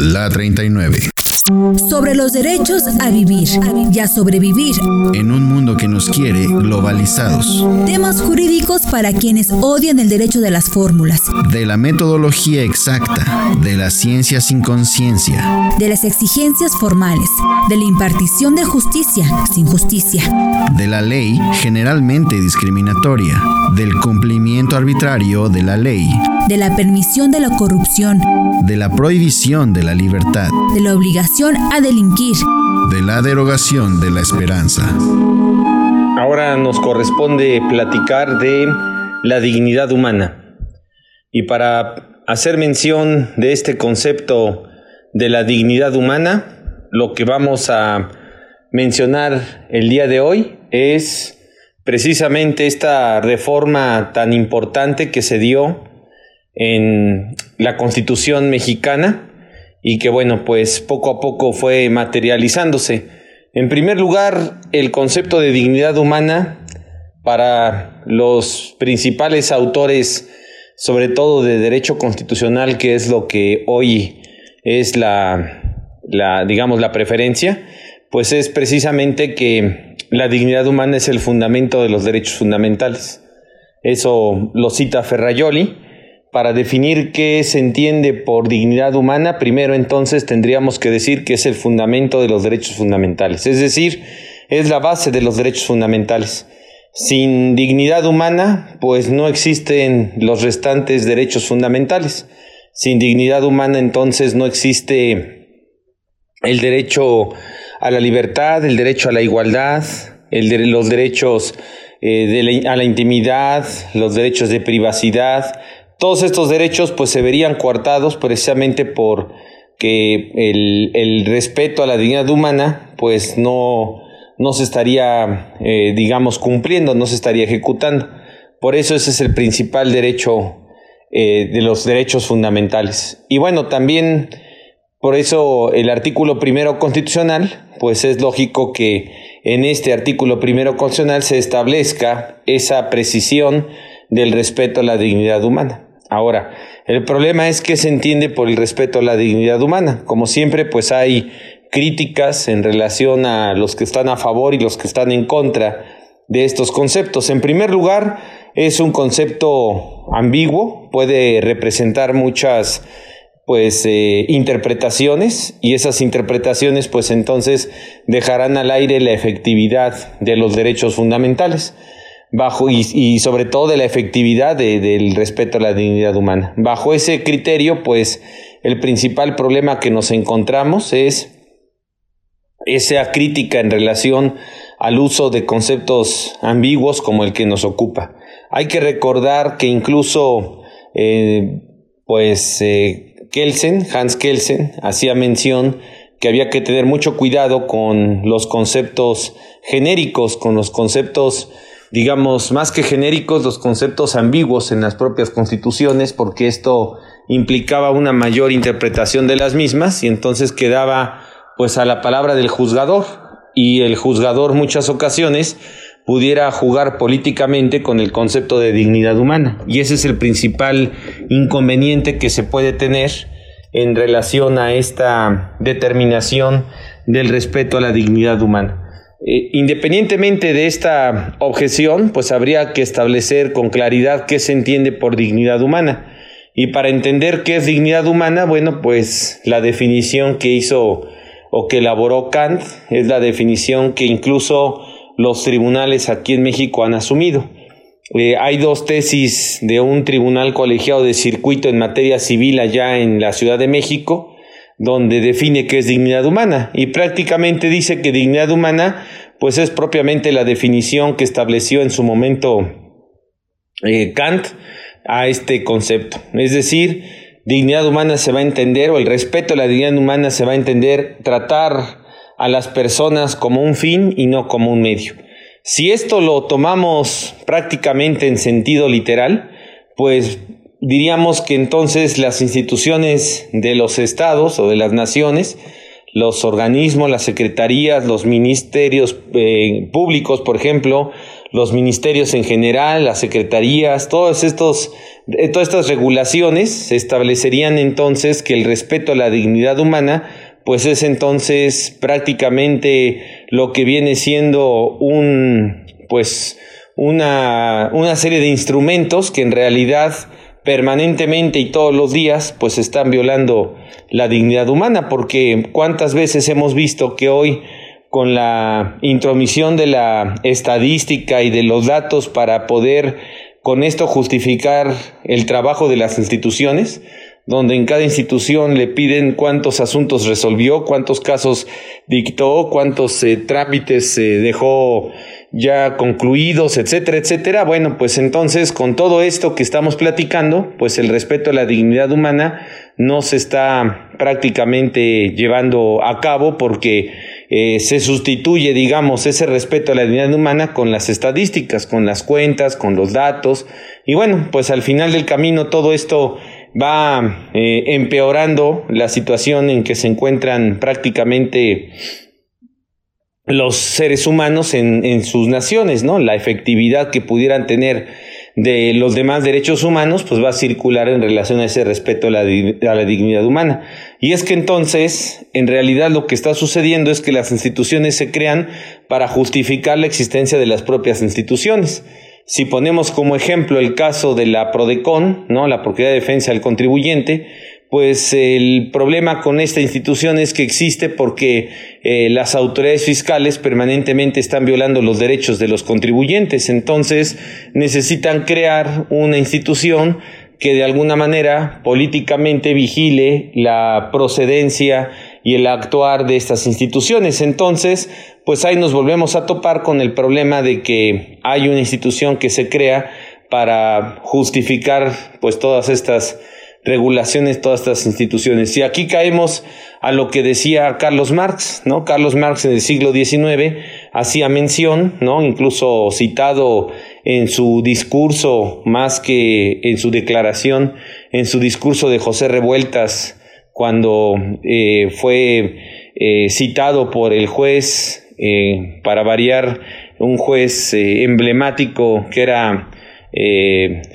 La 39 sobre los derechos a vivir y a sobrevivir en un mundo que nos quiere globalizados. Temas jurídicos para quienes odian el derecho de las fórmulas. De la metodología exacta, de la ciencia sin conciencia. De las exigencias formales, de la impartición de justicia sin justicia. De la ley generalmente discriminatoria, del cumplimiento arbitrario de la ley. De la permisión de la corrupción. De la prohibición de la libertad. De la obligación a delinquir. De la derogación de la esperanza. Ahora nos corresponde platicar de la dignidad humana. Y para hacer mención de este concepto de la dignidad humana, lo que vamos a mencionar el día de hoy es precisamente esta reforma tan importante que se dio en la Constitución mexicana y que bueno, pues poco a poco fue materializándose. En primer lugar, el concepto de dignidad humana para los principales autores, sobre todo de derecho constitucional, que es lo que hoy es la, la digamos, la preferencia, pues es precisamente que la dignidad humana es el fundamento de los derechos fundamentales. Eso lo cita Ferrayoli para definir qué se entiende por dignidad humana, primero entonces tendríamos que decir que es el fundamento de los derechos fundamentales, es decir, es la base de los derechos fundamentales. Sin dignidad humana, pues no existen los restantes derechos fundamentales. Sin dignidad humana, entonces no existe el derecho a la libertad, el derecho a la igualdad, los derechos eh, a la intimidad, los derechos de privacidad, todos estos derechos pues se verían coartados precisamente por que el, respeto a la dignidad humana pues no, no se estaría, eh, digamos, cumpliendo, no se estaría ejecutando. Por eso ese es el principal derecho eh, de los derechos fundamentales. Y bueno, también por eso el artículo primero constitucional, pues es lógico que en este artículo primero constitucional se establezca esa precisión del respeto a la dignidad humana. Ahora, el problema es que se entiende por el respeto a la dignidad humana. Como siempre, pues hay críticas en relación a los que están a favor y los que están en contra de estos conceptos. En primer lugar, es un concepto ambiguo, puede representar muchas pues eh, interpretaciones y esas interpretaciones pues entonces dejarán al aire la efectividad de los derechos fundamentales bajo y, sobre todo de la efectividad del respeto a la dignidad humana. Bajo ese criterio, pues el principal problema que nos encontramos es esa crítica en relación al uso de conceptos ambiguos como el que nos ocupa. Hay que recordar que incluso, eh, pues, eh, Kelsen, Hans Kelsen, hacía mención que había que tener mucho cuidado con los conceptos genéricos, con los conceptos digamos, más que genéricos, los conceptos ambiguos en las propias constituciones, porque esto implicaba una mayor interpretación de las mismas y entonces quedaba pues a la palabra del juzgador y el juzgador muchas ocasiones pudiera jugar políticamente con el concepto de dignidad humana y ese es el principal inconveniente que se puede tener en relación a esta determinación del respeto a la dignidad humana. Eh, independientemente de esta objeción, pues habría que establecer con claridad qué se entiende por dignidad humana. Y para entender qué es dignidad humana, bueno, pues la definición que hizo o que elaboró Kant es la definición que incluso los tribunales aquí en México han asumido. Eh, hay dos tesis de un tribunal colegiado de circuito en materia civil allá en la Ciudad de México, donde define qué es dignidad humana y prácticamente dice que dignidad humana pues es propiamente la definición que estableció en su momento eh, Kant a este concepto. Es decir, dignidad humana se va a entender o el respeto a la dignidad humana se va a entender tratar a las personas como un fin y no como un medio. Si esto lo tomamos prácticamente en sentido literal, pues diríamos que entonces las instituciones de los estados o de las naciones, los organismos, las secretarías, los ministerios eh, públicos, por ejemplo, los ministerios en general, las secretarías, todos estos, eh, todas estas regulaciones se establecerían entonces que el respeto a la dignidad humana pues es entonces prácticamente lo que viene siendo un pues una, una serie de instrumentos que en realidad permanentemente y todos los días pues están violando la dignidad humana porque cuántas veces hemos visto que hoy con la intromisión de la estadística y de los datos para poder con esto justificar el trabajo de las instituciones, donde en cada institución le piden cuántos asuntos resolvió, cuántos casos dictó, cuántos eh, trámites se dejó ya concluidos, etcétera, etcétera. Bueno, pues entonces con todo esto que estamos platicando, pues el respeto a la dignidad humana no se está prácticamente llevando a cabo porque eh, se sustituye, digamos, ese respeto a la dignidad humana con las estadísticas, con las cuentas, con los datos. Y bueno, pues al final del camino todo esto va eh, empeorando la situación en que se encuentran prácticamente los seres humanos en, sus naciones, ¿no? La efectividad que pudieran tener de los demás derechos humanos, pues va a circular en relación a ese respeto a la dignidad humana. Y es que entonces, en realidad lo que está sucediendo es que las instituciones se crean para justificar la existencia de las propias instituciones. Si ponemos como ejemplo el caso de la PRODECON, ¿no? la Propiedad de Defensa del Contribuyente, pues el problema con esta institución es que existe porque eh, las autoridades fiscales permanentemente están violando los derechos de los contribuyentes. Entonces necesitan crear una institución que de alguna manera políticamente vigile la procedencia y el actuar de estas instituciones. Entonces, pues ahí nos volvemos a topar con el problema de que hay una institución que se crea para justificar pues todas estas regulaciones, todas estas instituciones. Y aquí caemos a lo que decía Carlos Marx, ¿no? Carlos Marx en el siglo XIX hacía mención, ¿no? Incluso citado en su discurso, más que en su declaración, en su discurso de José Revueltas, cuando eh, fue eh, citado por el juez, eh, para variar, un juez emblemático que era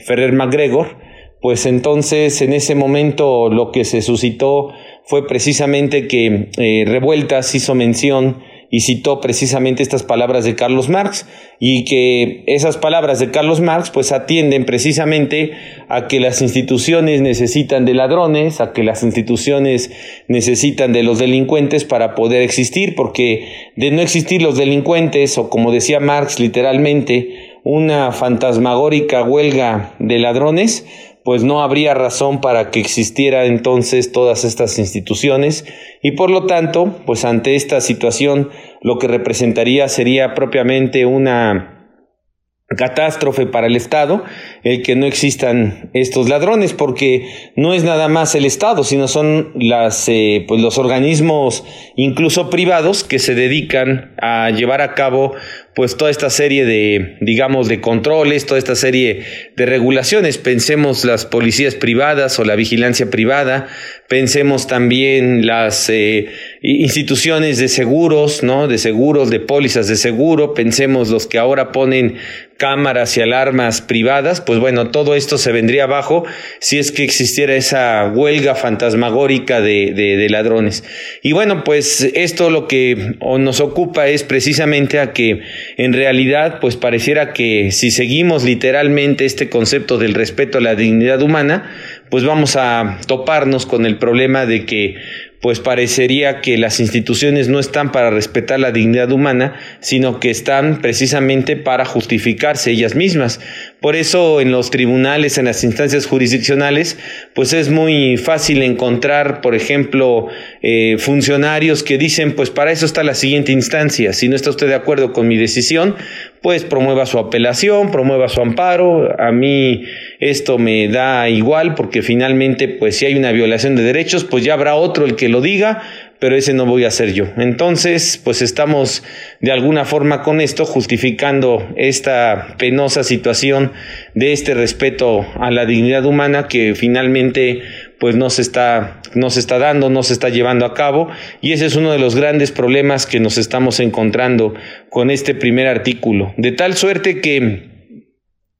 Ferrer MacGregor, pues entonces en ese momento lo que se suscitó fue precisamente que Revueltas hizo mención y citó precisamente estas palabras de Carlos Marx y que esas palabras de Carlos Marx pues atienden precisamente a que las instituciones necesitan de ladrones, a que las instituciones necesitan de los delincuentes para poder existir, porque de no existir los delincuentes o como decía Marx literalmente, una fantasmagórica huelga de ladrones, pues no habría razón para que existiera entonces todas estas instituciones y por lo tanto, pues ante esta situación lo que representaría sería propiamente una catástrofe para el Estado el que no existan estos ladrones porque no es nada más el Estado sino son las eh, pues los organismos incluso privados que se dedican a llevar a cabo pues toda esta serie de, digamos, de controles, toda esta serie de regulaciones. Pensemos las policías privadas o la vigilancia privada, pensemos también las eh, instituciones de seguros, ¿no? De seguros, de pólizas de seguro, pensemos los que ahora ponen cámaras y alarmas privadas, pues bueno, todo esto se vendría abajo si es que existiera esa huelga fantasmagórica de, de, de ladrones. Y bueno, pues esto lo que nos ocupa es precisamente a que en realidad pues pareciera que si seguimos literalmente este concepto del respeto a la dignidad humana, pues vamos a toparnos con el problema de que pues parecería que las instituciones no están para respetar la dignidad humana, sino que están precisamente para justificarse ellas mismas. Por eso en los tribunales, en las instancias jurisdiccionales, pues es muy fácil encontrar, por ejemplo, eh, funcionarios que dicen, pues para eso está la siguiente instancia. Si no está usted de acuerdo con mi decisión, pues promueva su apelación, promueva su amparo. A mí esto me da igual porque finalmente, pues si hay una violación de derechos, pues ya habrá otro el que lo diga pero ese no voy a ser yo. Entonces, pues estamos de alguna forma con esto justificando esta penosa situación de este respeto a la dignidad humana que finalmente pues no se está no se está dando, no se está llevando a cabo y ese es uno de los grandes problemas que nos estamos encontrando con este primer artículo, de tal suerte que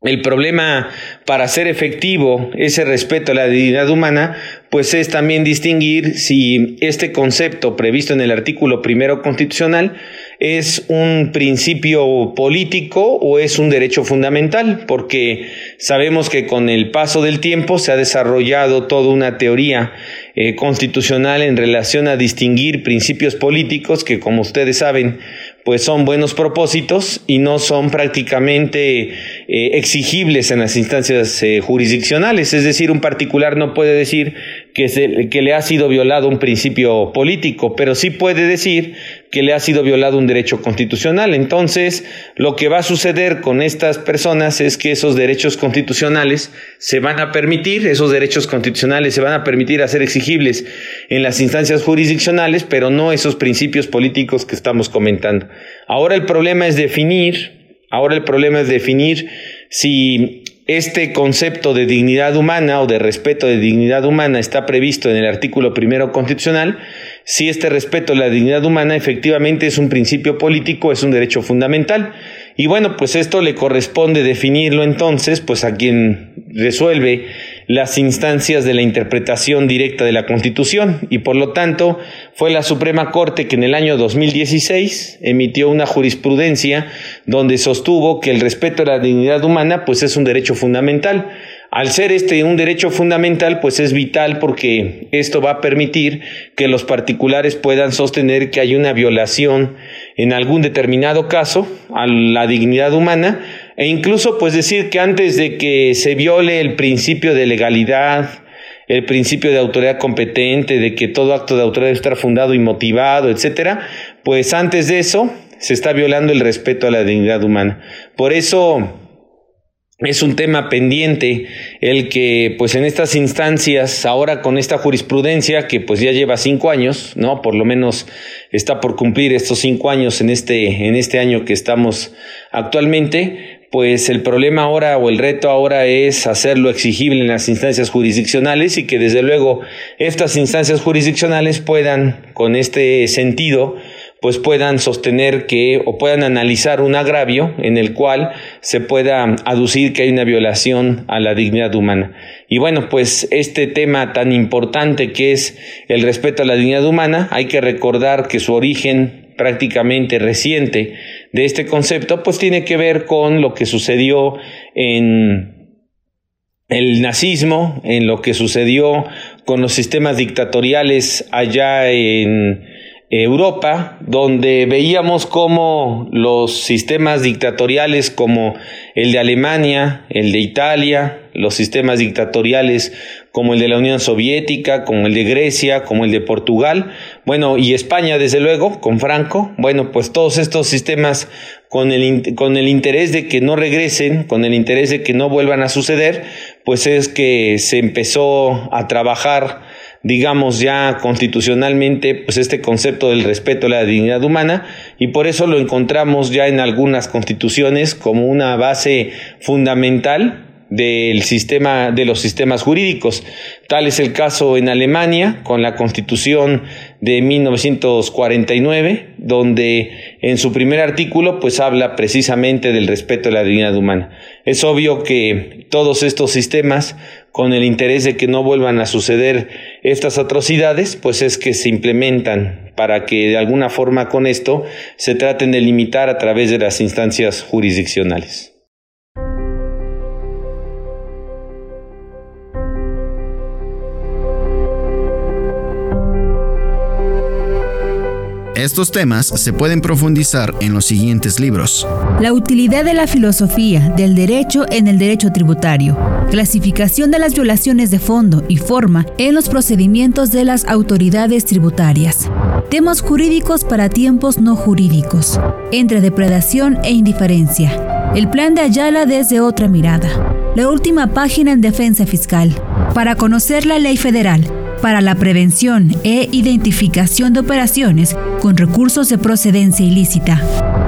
el problema para ser efectivo ese respeto a la dignidad humana, pues es también distinguir si este concepto previsto en el artículo primero constitucional es un principio político o es un derecho fundamental, porque sabemos que con el paso del tiempo se ha desarrollado toda una teoría eh, constitucional en relación a distinguir principios políticos que, como ustedes saben, pues son buenos propósitos y no son prácticamente eh, exigibles en las instancias eh, jurisdiccionales. Es decir, un particular no puede decir que, se, que le ha sido violado un principio político, pero sí puede decir que le ha sido violado un derecho constitucional. Entonces, lo que va a suceder con estas personas es que esos derechos constitucionales se van a permitir, esos derechos constitucionales se van a permitir hacer exigibles en las instancias jurisdiccionales, pero no esos principios políticos que estamos comentando. Ahora el problema es definir, ahora el problema es definir si este concepto de dignidad humana o de respeto de dignidad humana está previsto en el artículo primero constitucional, si este respeto a la dignidad humana efectivamente es un principio político, es un derecho fundamental. Y bueno, pues esto le corresponde definirlo entonces, pues a quien resuelve las instancias de la interpretación directa de la Constitución y por lo tanto fue la Suprema Corte que en el año 2016 emitió una jurisprudencia donde sostuvo que el respeto a la dignidad humana pues es un derecho fundamental. Al ser este un derecho fundamental, pues es vital porque esto va a permitir que los particulares puedan sostener que hay una violación en algún determinado caso a la dignidad humana e incluso pues decir que antes de que se viole el principio de legalidad, el principio de autoridad competente, de que todo acto de autoridad debe estar fundado y motivado, etcétera, pues antes de eso se está violando el respeto a la dignidad humana. Por eso es un tema pendiente el que pues en estas instancias ahora con esta jurisprudencia que pues ya lleva cinco años no por lo menos está por cumplir estos cinco años en este en este año que estamos actualmente pues el problema ahora o el reto ahora es hacerlo exigible en las instancias jurisdiccionales y que desde luego estas instancias jurisdiccionales puedan con este sentido pues puedan sostener que o puedan analizar un agravio en el cual se pueda aducir que hay una violación a la dignidad humana. Y bueno, pues este tema tan importante que es el respeto a la dignidad humana, hay que recordar que su origen prácticamente reciente de este concepto, pues tiene que ver con lo que sucedió en el nazismo, en lo que sucedió con los sistemas dictatoriales allá en Europa, donde veíamos cómo los sistemas dictatoriales como el de Alemania, el de Italia, los sistemas dictatoriales como el de la Unión Soviética, como el de Grecia, como el de Portugal, bueno, y España desde luego, con Franco, bueno, pues todos estos sistemas con el, con el interés de que no regresen, con el interés de que no vuelvan a suceder, pues es que se empezó a trabajar digamos ya constitucionalmente, pues este concepto del respeto a la dignidad humana y por eso lo encontramos ya en algunas constituciones como una base fundamental del sistema de los sistemas jurídicos. Tal es el caso en Alemania con la Constitución de 1949, donde en su primer artículo pues habla precisamente del respeto a la dignidad humana. Es obvio que todos estos sistemas con el interés de que no vuelvan a suceder estas atrocidades, pues es que se implementan para que de alguna forma con esto se traten de limitar a través de las instancias jurisdiccionales. Estos temas se pueden profundizar en los siguientes libros. La utilidad de la filosofía del derecho en el derecho tributario. Clasificación de las violaciones de fondo y forma en los procedimientos de las autoridades tributarias. Temas jurídicos para tiempos no jurídicos. Entre depredación e indiferencia. El plan de Ayala desde otra mirada. La última página en defensa fiscal. Para conocer la ley federal para la prevención e identificación de operaciones con recursos de procedencia ilícita.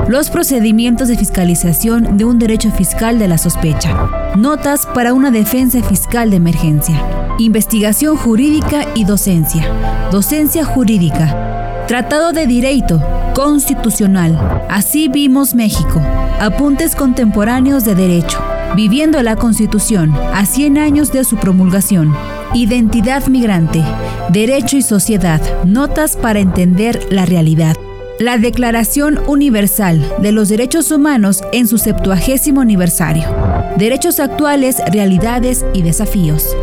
Los procedimientos de fiscalización de un derecho fiscal de la sospecha. Notas para una defensa fiscal de emergencia. investigación jurídica y docencia, docencia jurídica, tratado de derecho constitucional, así vimos México, apuntes contemporáneos de derecho, viviendo la Constitución a 100 años de su promulgación, identidad migrante, derecho y sociedad, notas para entender la realidad. La Declaración Universal de los Derechos Humanos en su septuagésimo aniversario. Derechos actuales, realidades y desafíos.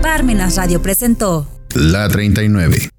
Parmenas Radio presentó La 39